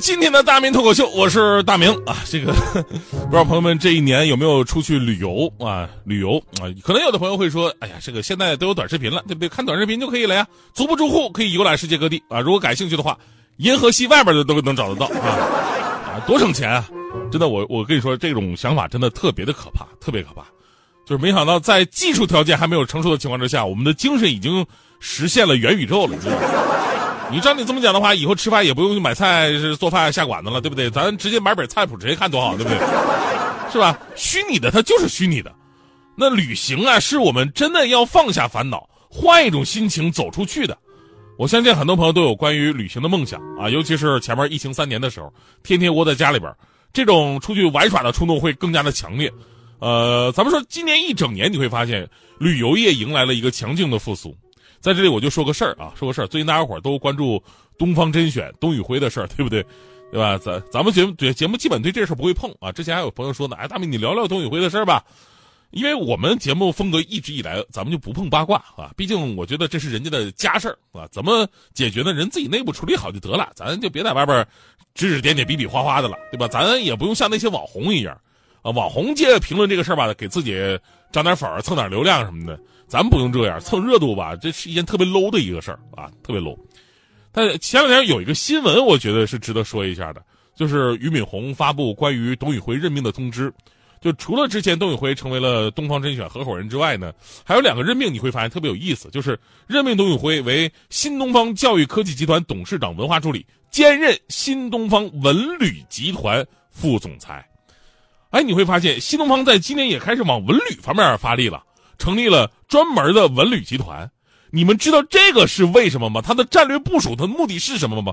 今天的大明脱口秀，我是大明啊。这个 不知道朋友们这一年有没有出去旅游啊？旅游啊，可能有的朋友会说：“哎呀，这个现在都有短视频了，对不对？看短视频就可以了呀，足不出户可以游览世界各地啊。如果感兴趣的话，银河系外边的都能找得到啊 啊，多省钱啊！真的，我我跟你说，这种想法真的特别的可怕，特别可怕。就是没想到在技术条件还没有成熟的情况之下，我们的精神已经实现了元宇宙了。”你知道吗你照你这么讲的话，以后吃饭也不用去买菜、是做饭下馆子了，对不对？咱直接买本菜谱，直接看多好，对不对？是吧？虚拟的它就是虚拟的。那旅行啊，是我们真的要放下烦恼，换一种心情走出去的。我相信很多朋友都有关于旅行的梦想啊，尤其是前面疫情三年的时候，天天窝在家里边，这种出去玩耍的冲动会更加的强烈。呃，咱们说今年一整年，你会发现旅游业迎来了一个强劲的复苏。在这里我就说个事儿啊，说个事儿。最近大家伙都关注东方甄选董宇辉的事儿，对不对？对吧？咱咱们节目对节目基本对这事儿不会碰啊。之前还有朋友说呢，哎，大明你聊聊董宇辉的事儿吧，因为我们节目风格一直以来咱们就不碰八卦啊。毕竟我觉得这是人家的家事儿啊，怎么解决呢？人自己内部处理好就得了，咱就别在外边指指点点、比比划划的了，对吧？咱也不用像那些网红一样啊，网红界评论这个事儿吧，给自己涨点粉儿、蹭点流量什么的。咱不用这样蹭热度吧，这是一件特别 low 的一个事儿啊，特别 low。但前两天有一个新闻，我觉得是值得说一下的，就是俞敏洪发布关于董宇辉任命的通知。就除了之前董宇辉成为了东方甄选合伙人之外呢，还有两个任命，你会发现特别有意思，就是任命董宇辉为新东方教育科技集团董事长文化助理，兼任新东方文旅集团副总裁。哎，你会发现新东方在今年也开始往文旅方面发力了。成立了专门的文旅集团，你们知道这个是为什么吗？它的战略部署，它的目的是什么吗？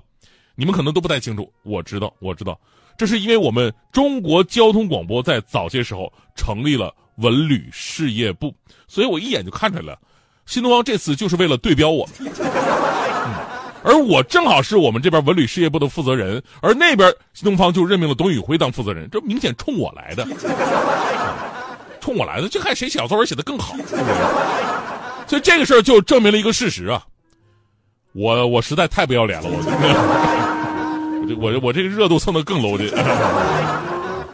你们可能都不太清楚。我知道，我知道，这是因为我们中国交通广播在早些时候成立了文旅事业部，所以我一眼就看出来了，新东方这次就是为了对标我们，而我正好是我们这边文旅事业部的负责人，而那边新东方就任命了董宇辉当负责人，这明显冲我来的。冲我来的，就看谁小作文写的更好。所以这个事儿就证明了一个事实啊，我我实在太不要脸了，我 我我我这个热度蹭的更 low 的，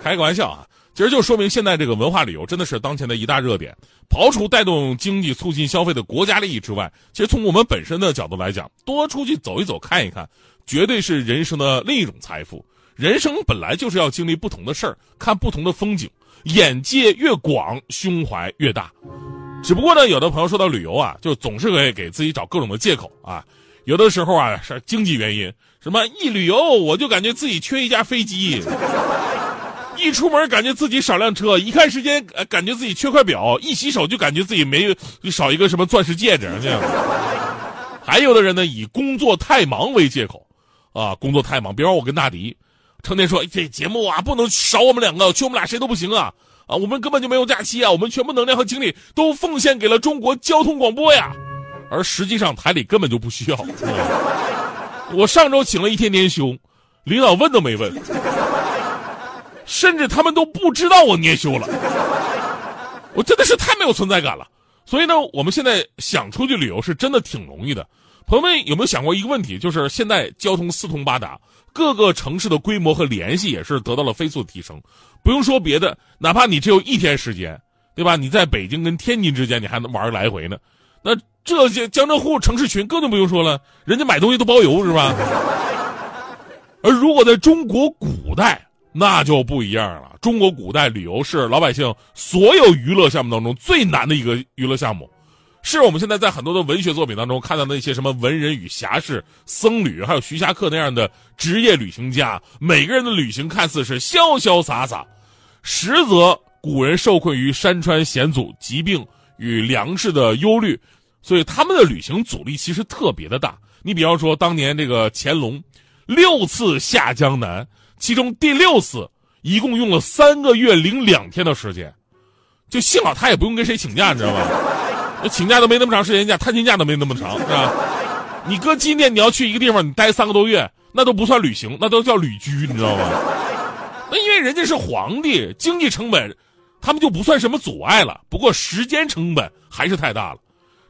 开个玩笑啊，其实就说明现在这个文化旅游真的是当前的一大热点。刨除带动经济、促进消费的国家利益之外，其实从我们本身的角度来讲，多出去走一走、看一看，绝对是人生的另一种财富。人生本来就是要经历不同的事儿，看不同的风景。眼界越广，胸怀越大。只不过呢，有的朋友说到旅游啊，就总是会给自己找各种的借口啊。有的时候啊是经济原因，什么一旅游我就感觉自己缺一架飞机，一出门感觉自己少辆车，一看时间感觉自己缺块表，一洗手就感觉自己没少一个什么钻石戒指这样。还有的人呢，以工作太忙为借口，啊，工作太忙。比方我跟大迪。成天说这节目啊不能少我们两个，缺我们俩谁都不行啊！啊，我们根本就没有假期啊，我们全部能量和精力都奉献给了中国交通广播呀。而实际上台里根本就不需要。我上周请了一天年休，领导问都没问，甚至他们都不知道我年休了。我真的是太没有存在感了。所以呢，我们现在想出去旅游是真的挺容易的。朋友们有没有想过一个问题？就是现在交通四通八达。各个城市的规模和联系也是得到了飞速提升，不用说别的，哪怕你只有一天时间，对吧？你在北京跟天津之间，你还能玩来回呢。那这些江浙沪城市群更就不用说了，人家买东西都包邮，是吧？而如果在中国古代，那就不一样了。中国古代旅游是老百姓所有娱乐项目当中最难的一个娱乐项目。是我们现在在很多的文学作品当中看到那些什么文人与侠士、僧侣，还有徐霞客那样的职业旅行家，每个人的旅行看似是潇潇洒洒，实则古人受困于山川险阻、疾病与粮食的忧虑，所以他们的旅行阻力其实特别的大。你比方说，当年这个乾隆六次下江南，其中第六次一共用了三个月零两天的时间，就幸好他也不用跟谁请假，你知道吗？请假都没那么长时间假，探亲假都没那么长，是吧？你搁今天你要去一个地方，你待三个多月，那都不算旅行，那都叫旅居，你知道吗？那因为人家是皇帝，经济成本，他们就不算什么阻碍了。不过时间成本还是太大了。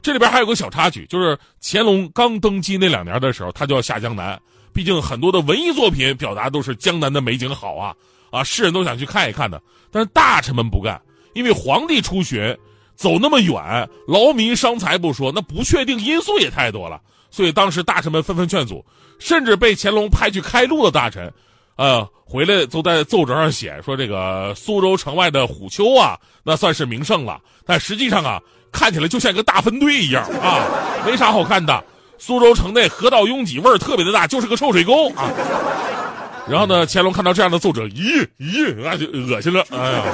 这里边还有个小插曲，就是乾隆刚登基那两年的时候，他就要下江南。毕竟很多的文艺作品表达都是江南的美景好啊啊，世人都想去看一看的。但是大臣们不干，因为皇帝出巡，走那么远，劳民伤财不说，那不确定因素也太多了。所以当时大臣们纷纷劝阻，甚至被乾隆派去开路的大臣，呃，回来都在奏折上写说这个苏州城外的虎丘啊，那算是名胜了。但实际上啊，看起来就像一个大分队一样啊，没啥好看的。苏州城内河道拥挤，味儿特别的大，就是个臭水沟啊。然后呢，乾隆看到这样的奏折，咦咦，那就恶心了，哎呀，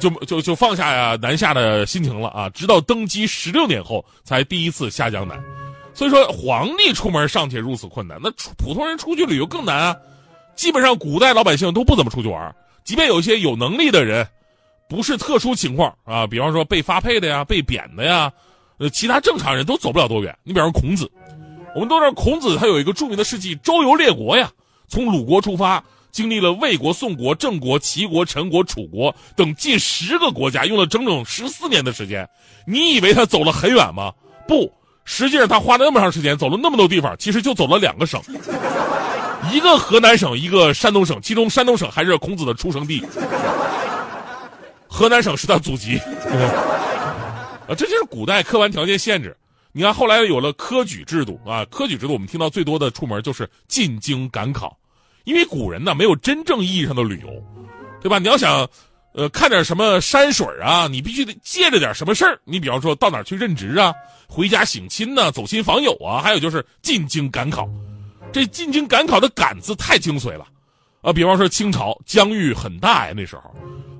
就就就放下呀南下的心情了啊。直到登基十六年后，才第一次下江南。所以说，皇帝出门尚且如此困难，那普通人出去旅游更难啊！基本上，古代老百姓都不怎么出去玩即便有一些有能力的人，不是特殊情况啊，比方说被发配的呀、被贬的呀，呃，其他正常人都走不了多远。你比方说孔子，我们都知道孔子他有一个著名的事迹——周游列国呀，从鲁国出发，经历了魏国、宋国、郑国、齐国、陈国、楚国等近十个国家，用了整整十四年的时间。你以为他走了很远吗？不。实际上，他花了那么长时间，走了那么多地方，其实就走了两个省，一个河南省，一个山东省。其中山东省还是孔子的出生地，河南省是他祖籍。啊，这就是古代客观条件限制。你看，后来有了科举制度啊，科举制度我们听到最多的出门就是进京赶考，因为古人呢没有真正意义上的旅游，对吧？你要想。呃，看点什么山水啊？你必须得借着点什么事儿。你比方说到哪去任职啊，回家省亲呐，走亲访友啊，还有就是进京赶考。这进京赶考的“赶”字太精髓了，啊，比方说清朝疆域很大呀，那时候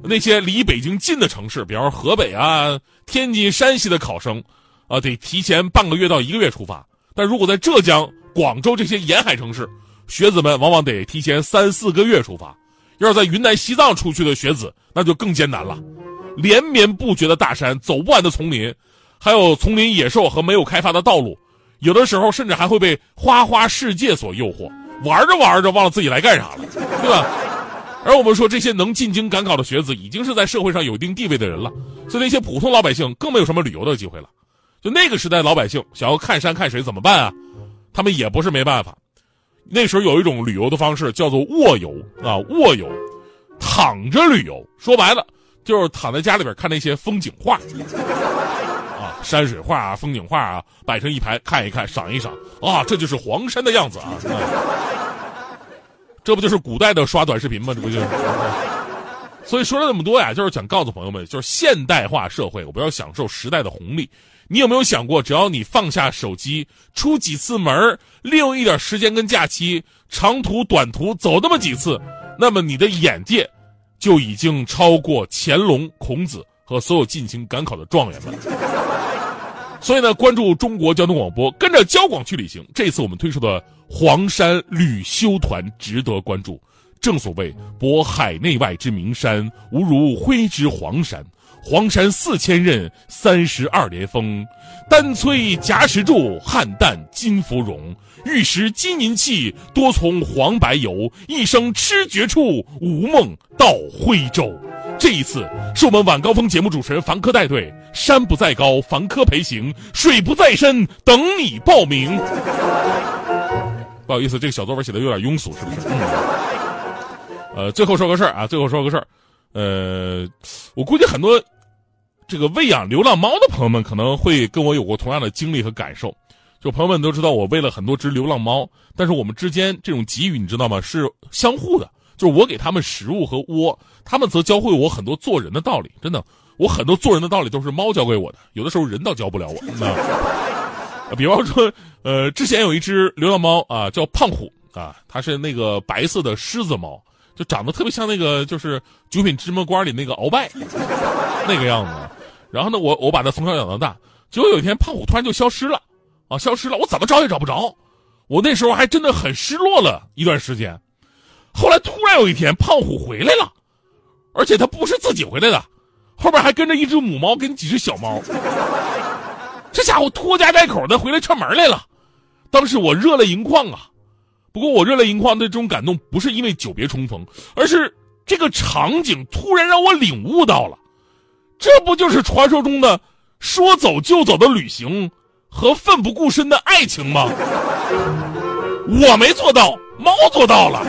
那些离北京近的城市，比方说河北啊、天津、山西的考生，啊，得提前半个月到一个月出发。但如果在浙江、广州这些沿海城市，学子们往往得提前三四个月出发。要是在云南、西藏出去的学子，那就更艰难了。连绵不绝的大山，走不完的丛林，还有丛林野兽和没有开发的道路，有的时候甚至还会被花花世界所诱惑，玩着玩着忘了自己来干啥了，对吧？而我们说这些能进京赶考的学子，已经是在社会上有一定地位的人了，所以那些普通老百姓更没有什么旅游的机会了。就那个时代，老百姓想要看山看水怎么办啊？他们也不是没办法。那时候有一种旅游的方式叫做卧游啊，卧游，躺着旅游，说白了就是躺在家里边看那些风景画，啊，山水画啊，风景画啊，摆成一排看一看，赏一赏啊，这就是黄山的样子啊，这不就是古代的刷短视频吗？这不就？所以说了那么多呀，就是想告诉朋友们，就是现代化社会，我们要享受时代的红利。你有没有想过，只要你放下手机，出几次门，利用一点时间跟假期，长途短途走那么几次，那么你的眼界就已经超过乾隆、孔子和所有进京赶考的状元们。所以呢，关注中国交通广播，跟着交广去旅行。这次我们推出的黄山旅修团值得关注。正所谓博海内外之名山，无如徽之黄山。黄山四千仞，三十二连峰。丹催夹石柱，汉旦金芙蓉。玉石金银器，多从黄白游。一生痴绝处，无梦到徽州。这一次是我们晚高峰节目主持人凡科带队，山不在高，凡科陪行，水不在深，等你报名。不好意思，这个小作文写的有点庸俗，是不是？嗯。呃，最后说个事儿啊，最后说个事儿。呃，我估计很多。这个喂养流浪猫的朋友们可能会跟我有过同样的经历和感受，就朋友们都知道我喂了很多只流浪猫，但是我们之间这种给予你知道吗？是相互的，就是我给他们食物和窝，他们则教会我很多做人的道理。真的，我很多做人的道理都是猫教给我的，有的时候人倒教不了我。那，比方说，呃，之前有一只流浪猫啊，叫胖虎啊，它是那个白色的狮子猫，就长得特别像那个就是《九品芝麻官》里那个鳌拜 那个样子。然后呢，我我把它从小养到大，结果有一天胖虎突然就消失了，啊，消失了，我怎么找也找不着，我那时候还真的很失落了一段时间。后来突然有一天胖虎回来了，而且他不是自己回来的，后边还跟着一只母猫跟几只小猫。这家伙拖家带口的回来串门来了，当时我热泪盈眶啊！不过我热泪盈眶的这种感动，不是因为久别重逢，而是这个场景突然让我领悟到了，这不就是传说中的说走就走的旅行和奋不顾身的爱情吗？我没做到，猫做到了。